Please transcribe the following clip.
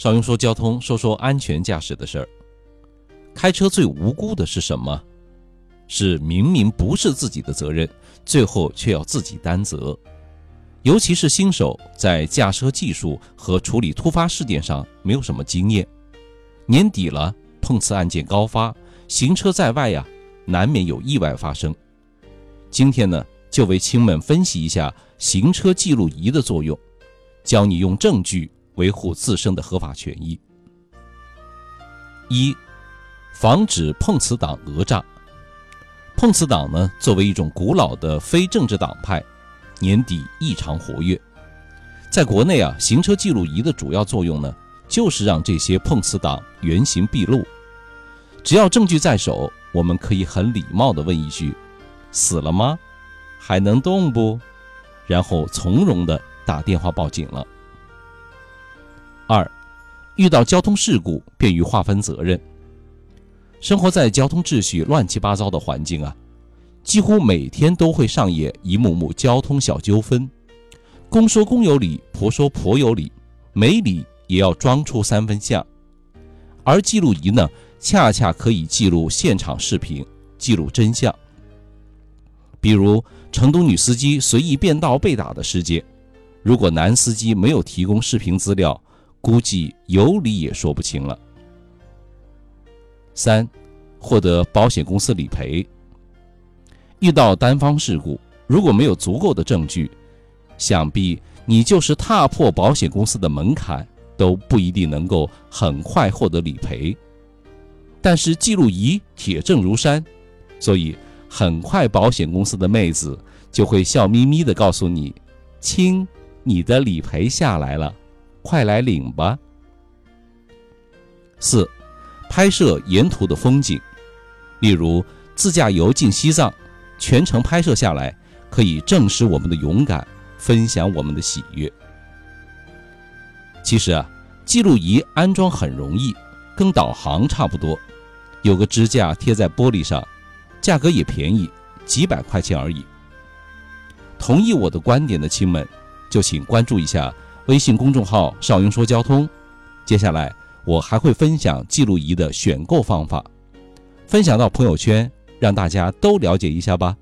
邵雍说交通，说说安全驾驶的事儿。开车最无辜的是什么？是明明不是自己的责任，最后却要自己担责。尤其是新手，在驾车技术和处理突发事件上没有什么经验。年底了，碰瓷案件高发，行车在外呀，难免有意外发生。今天呢，就为亲们分析一下行车记录仪的作用，教你用证据维护自身的合法权益。一，防止碰瓷党讹诈。碰瓷党呢，作为一种古老的非政治党派。年底异常活跃，在国内啊，行车记录仪的主要作用呢，就是让这些碰瓷党原形毕露。只要证据在手，我们可以很礼貌地问一句：“死了吗？还能动不？”然后从容地打电话报警了。二，遇到交通事故，便于划分责任。生活在交通秩序乱七八糟的环境啊。几乎每天都会上演一幕幕交通小纠纷，公说公有理，婆说婆有理，没理也要装出三分像。而记录仪呢，恰恰可以记录现场视频，记录真相。比如成都女司机随意变道被打的事件，如果男司机没有提供视频资料，估计有理也说不清了。三，获得保险公司理赔。遇到单方事故，如果没有足够的证据，想必你就是踏破保险公司的门槛都不一定能够很快获得理赔。但是记录仪铁证如山，所以很快保险公司的妹子就会笑眯眯地告诉你：“亲，你的理赔下来了，快来领吧。”四，拍摄沿途的风景，例如自驾游进西藏。全程拍摄下来，可以证实我们的勇敢，分享我们的喜悦。其实啊，记录仪安装很容易，跟导航差不多，有个支架贴在玻璃上，价格也便宜，几百块钱而已。同意我的观点的亲们，就请关注一下微信公众号“少英说交通”。接下来我还会分享记录仪的选购方法，分享到朋友圈。让大家都了解一下吧。